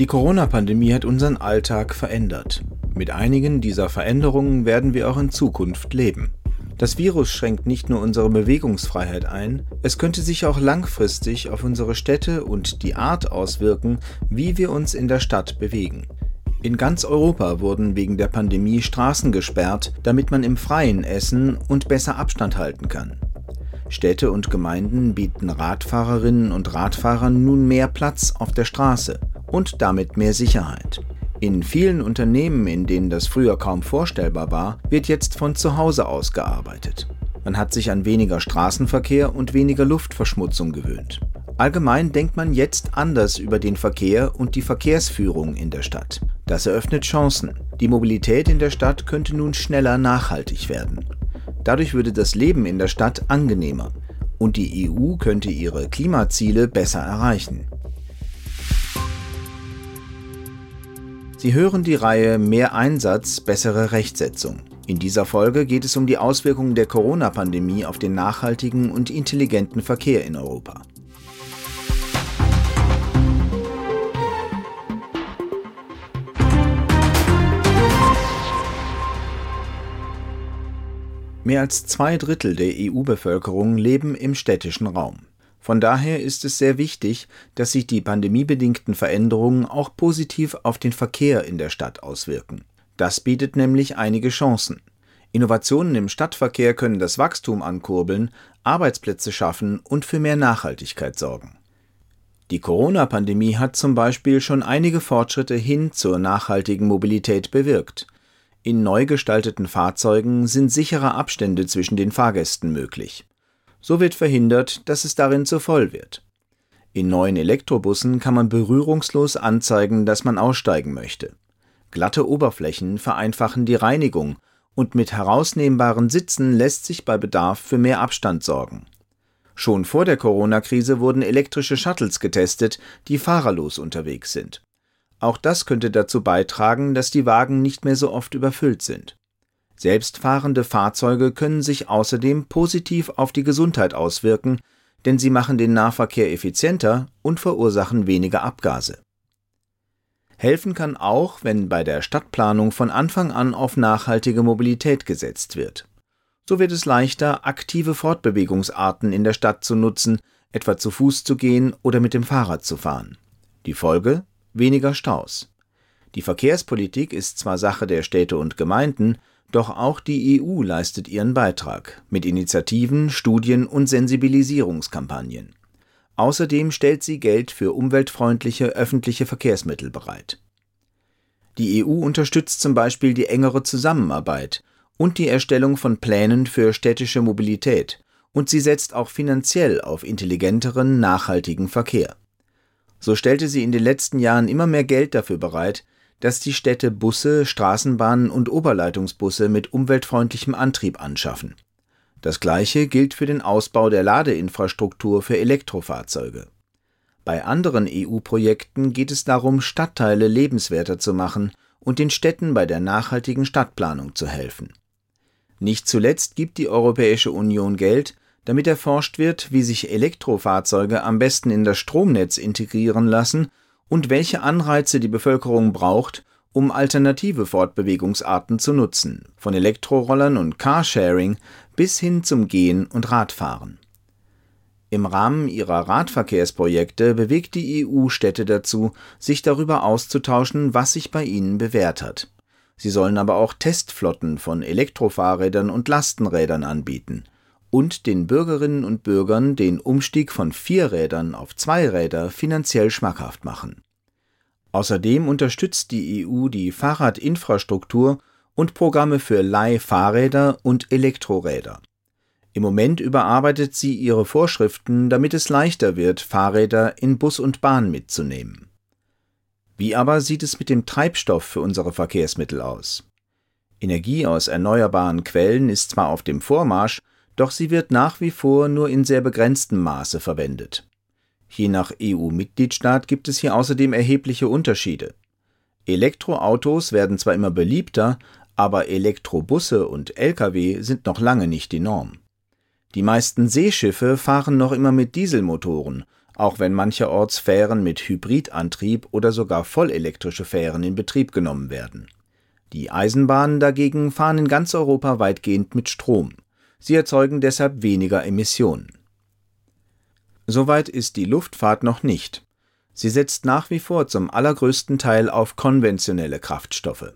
Die Corona-Pandemie hat unseren Alltag verändert. Mit einigen dieser Veränderungen werden wir auch in Zukunft leben. Das Virus schränkt nicht nur unsere Bewegungsfreiheit ein, es könnte sich auch langfristig auf unsere Städte und die Art auswirken, wie wir uns in der Stadt bewegen. In ganz Europa wurden wegen der Pandemie Straßen gesperrt, damit man im Freien essen und besser Abstand halten kann. Städte und Gemeinden bieten Radfahrerinnen und Radfahrern nun mehr Platz auf der Straße und damit mehr Sicherheit. In vielen Unternehmen, in denen das früher kaum vorstellbar war, wird jetzt von zu Hause aus gearbeitet. Man hat sich an weniger Straßenverkehr und weniger Luftverschmutzung gewöhnt. Allgemein denkt man jetzt anders über den Verkehr und die Verkehrsführung in der Stadt. Das eröffnet Chancen. Die Mobilität in der Stadt könnte nun schneller nachhaltig werden. Dadurch würde das Leben in der Stadt angenehmer und die EU könnte ihre Klimaziele besser erreichen. Sie hören die Reihe Mehr Einsatz, bessere Rechtsetzung. In dieser Folge geht es um die Auswirkungen der Corona-Pandemie auf den nachhaltigen und intelligenten Verkehr in Europa. Mehr als zwei Drittel der EU-Bevölkerung leben im städtischen Raum. Von daher ist es sehr wichtig, dass sich die pandemiebedingten Veränderungen auch positiv auf den Verkehr in der Stadt auswirken. Das bietet nämlich einige Chancen. Innovationen im Stadtverkehr können das Wachstum ankurbeln, Arbeitsplätze schaffen und für mehr Nachhaltigkeit sorgen. Die Corona-Pandemie hat zum Beispiel schon einige Fortschritte hin zur nachhaltigen Mobilität bewirkt. In neu gestalteten Fahrzeugen sind sichere Abstände zwischen den Fahrgästen möglich. So wird verhindert, dass es darin zu voll wird. In neuen Elektrobussen kann man berührungslos anzeigen, dass man aussteigen möchte. Glatte Oberflächen vereinfachen die Reinigung und mit herausnehmbaren Sitzen lässt sich bei Bedarf für mehr Abstand sorgen. Schon vor der Corona-Krise wurden elektrische Shuttles getestet, die fahrerlos unterwegs sind. Auch das könnte dazu beitragen, dass die Wagen nicht mehr so oft überfüllt sind. Selbstfahrende Fahrzeuge können sich außerdem positiv auf die Gesundheit auswirken, denn sie machen den Nahverkehr effizienter und verursachen weniger Abgase. Helfen kann auch, wenn bei der Stadtplanung von Anfang an auf nachhaltige Mobilität gesetzt wird. So wird es leichter, aktive Fortbewegungsarten in der Stadt zu nutzen, etwa zu Fuß zu gehen oder mit dem Fahrrad zu fahren. Die Folge? Weniger Staus. Die Verkehrspolitik ist zwar Sache der Städte und Gemeinden, doch auch die EU leistet ihren Beitrag mit Initiativen, Studien und Sensibilisierungskampagnen. Außerdem stellt sie Geld für umweltfreundliche öffentliche Verkehrsmittel bereit. Die EU unterstützt zum Beispiel die engere Zusammenarbeit und die Erstellung von Plänen für städtische Mobilität, und sie setzt auch finanziell auf intelligenteren, nachhaltigen Verkehr. So stellte sie in den letzten Jahren immer mehr Geld dafür bereit, dass die Städte Busse, Straßenbahnen und Oberleitungsbusse mit umweltfreundlichem Antrieb anschaffen. Das gleiche gilt für den Ausbau der Ladeinfrastruktur für Elektrofahrzeuge. Bei anderen EU-Projekten geht es darum, Stadtteile lebenswerter zu machen und den Städten bei der nachhaltigen Stadtplanung zu helfen. Nicht zuletzt gibt die Europäische Union Geld, damit erforscht wird, wie sich Elektrofahrzeuge am besten in das Stromnetz integrieren lassen und welche Anreize die Bevölkerung braucht, um alternative Fortbewegungsarten zu nutzen, von Elektrorollern und Carsharing bis hin zum Gehen und Radfahren. Im Rahmen ihrer Radverkehrsprojekte bewegt die EU Städte dazu, sich darüber auszutauschen, was sich bei ihnen bewährt hat. Sie sollen aber auch Testflotten von Elektrofahrrädern und Lastenrädern anbieten und den Bürgerinnen und Bürgern den Umstieg von Vierrädern auf Zweiräder finanziell schmackhaft machen. Außerdem unterstützt die EU die Fahrradinfrastruktur und Programme für Leihfahrräder und Elektroräder. Im Moment überarbeitet sie ihre Vorschriften, damit es leichter wird, Fahrräder in Bus und Bahn mitzunehmen. Wie aber sieht es mit dem Treibstoff für unsere Verkehrsmittel aus? Energie aus erneuerbaren Quellen ist zwar auf dem Vormarsch, doch sie wird nach wie vor nur in sehr begrenztem Maße verwendet. Je nach EU-Mitgliedstaat gibt es hier außerdem erhebliche Unterschiede. Elektroautos werden zwar immer beliebter, aber Elektrobusse und Lkw sind noch lange nicht die Norm. Die meisten Seeschiffe fahren noch immer mit Dieselmotoren, auch wenn mancherorts Fähren mit Hybridantrieb oder sogar vollelektrische Fähren in Betrieb genommen werden. Die Eisenbahnen dagegen fahren in ganz Europa weitgehend mit Strom. Sie erzeugen deshalb weniger Emissionen. Soweit ist die Luftfahrt noch nicht. Sie setzt nach wie vor zum allergrößten Teil auf konventionelle Kraftstoffe.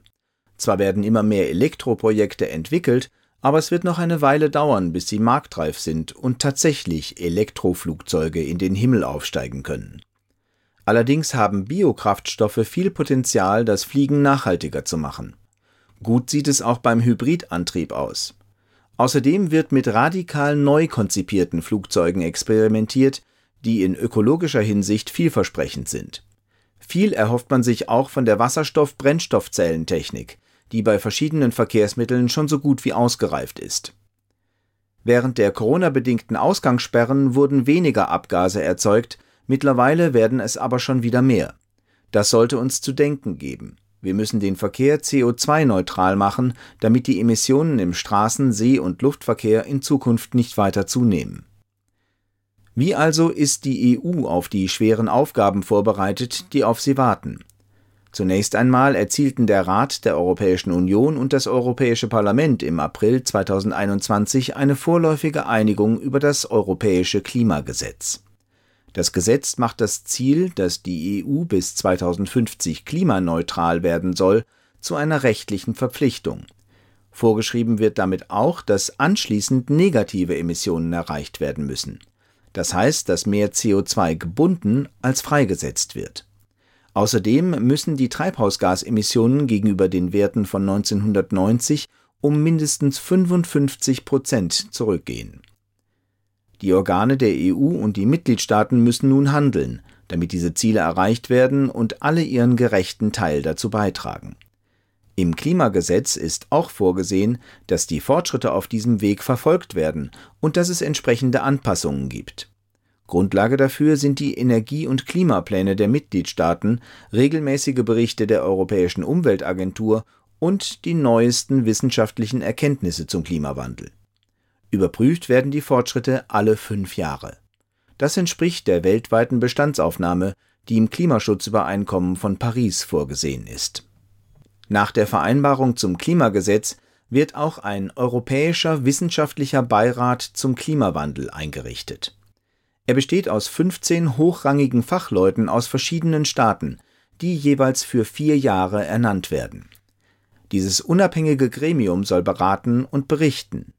Zwar werden immer mehr Elektroprojekte entwickelt, aber es wird noch eine Weile dauern, bis sie marktreif sind und tatsächlich Elektroflugzeuge in den Himmel aufsteigen können. Allerdings haben Biokraftstoffe viel Potenzial, das Fliegen nachhaltiger zu machen. Gut sieht es auch beim Hybridantrieb aus. Außerdem wird mit radikal neu konzipierten Flugzeugen experimentiert, die in ökologischer Hinsicht vielversprechend sind. Viel erhofft man sich auch von der Wasserstoff-Brennstoffzellentechnik, die bei verschiedenen Verkehrsmitteln schon so gut wie ausgereift ist. Während der Corona-bedingten Ausgangssperren wurden weniger Abgase erzeugt, mittlerweile werden es aber schon wieder mehr. Das sollte uns zu denken geben. Wir müssen den Verkehr CO2-neutral machen, damit die Emissionen im Straßen-, See- und Luftverkehr in Zukunft nicht weiter zunehmen. Wie also ist die EU auf die schweren Aufgaben vorbereitet, die auf sie warten? Zunächst einmal erzielten der Rat der Europäischen Union und das Europäische Parlament im April 2021 eine vorläufige Einigung über das Europäische Klimagesetz. Das Gesetz macht das Ziel, dass die EU bis 2050 klimaneutral werden soll, zu einer rechtlichen Verpflichtung. Vorgeschrieben wird damit auch, dass anschließend negative Emissionen erreicht werden müssen. Das heißt, dass mehr CO2 gebunden als freigesetzt wird. Außerdem müssen die Treibhausgasemissionen gegenüber den Werten von 1990 um mindestens 55 Prozent zurückgehen. Die Organe der EU und die Mitgliedstaaten müssen nun handeln, damit diese Ziele erreicht werden und alle ihren gerechten Teil dazu beitragen. Im Klimagesetz ist auch vorgesehen, dass die Fortschritte auf diesem Weg verfolgt werden und dass es entsprechende Anpassungen gibt. Grundlage dafür sind die Energie- und Klimapläne der Mitgliedstaaten, regelmäßige Berichte der Europäischen Umweltagentur und die neuesten wissenschaftlichen Erkenntnisse zum Klimawandel. Überprüft werden die Fortschritte alle fünf Jahre. Das entspricht der weltweiten Bestandsaufnahme, die im Klimaschutzübereinkommen von Paris vorgesehen ist. Nach der Vereinbarung zum Klimagesetz wird auch ein Europäischer Wissenschaftlicher Beirat zum Klimawandel eingerichtet. Er besteht aus 15 hochrangigen Fachleuten aus verschiedenen Staaten, die jeweils für vier Jahre ernannt werden. Dieses unabhängige Gremium soll beraten und berichten.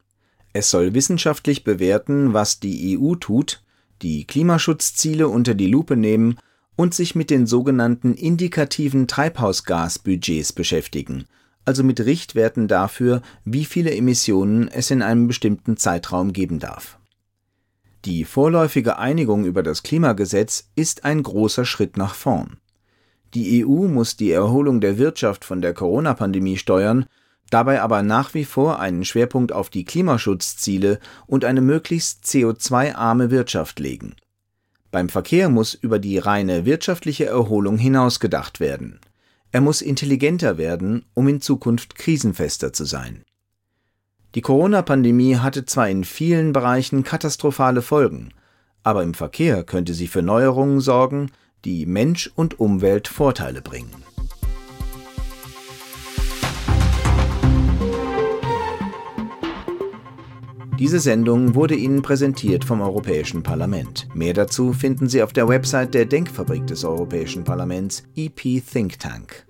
Es soll wissenschaftlich bewerten, was die EU tut, die Klimaschutzziele unter die Lupe nehmen und sich mit den sogenannten indikativen Treibhausgasbudgets beschäftigen, also mit Richtwerten dafür, wie viele Emissionen es in einem bestimmten Zeitraum geben darf. Die vorläufige Einigung über das Klimagesetz ist ein großer Schritt nach vorn. Die EU muss die Erholung der Wirtschaft von der Corona-Pandemie steuern, dabei aber nach wie vor einen Schwerpunkt auf die Klimaschutzziele und eine möglichst CO2-arme Wirtschaft legen. Beim Verkehr muss über die reine wirtschaftliche Erholung hinausgedacht werden. Er muss intelligenter werden, um in Zukunft krisenfester zu sein. Die Corona-Pandemie hatte zwar in vielen Bereichen katastrophale Folgen, aber im Verkehr könnte sie für Neuerungen sorgen, die Mensch und Umwelt Vorteile bringen. Diese Sendung wurde Ihnen präsentiert vom Europäischen Parlament. Mehr dazu finden Sie auf der Website der Denkfabrik des Europäischen Parlaments, EP Think Tank.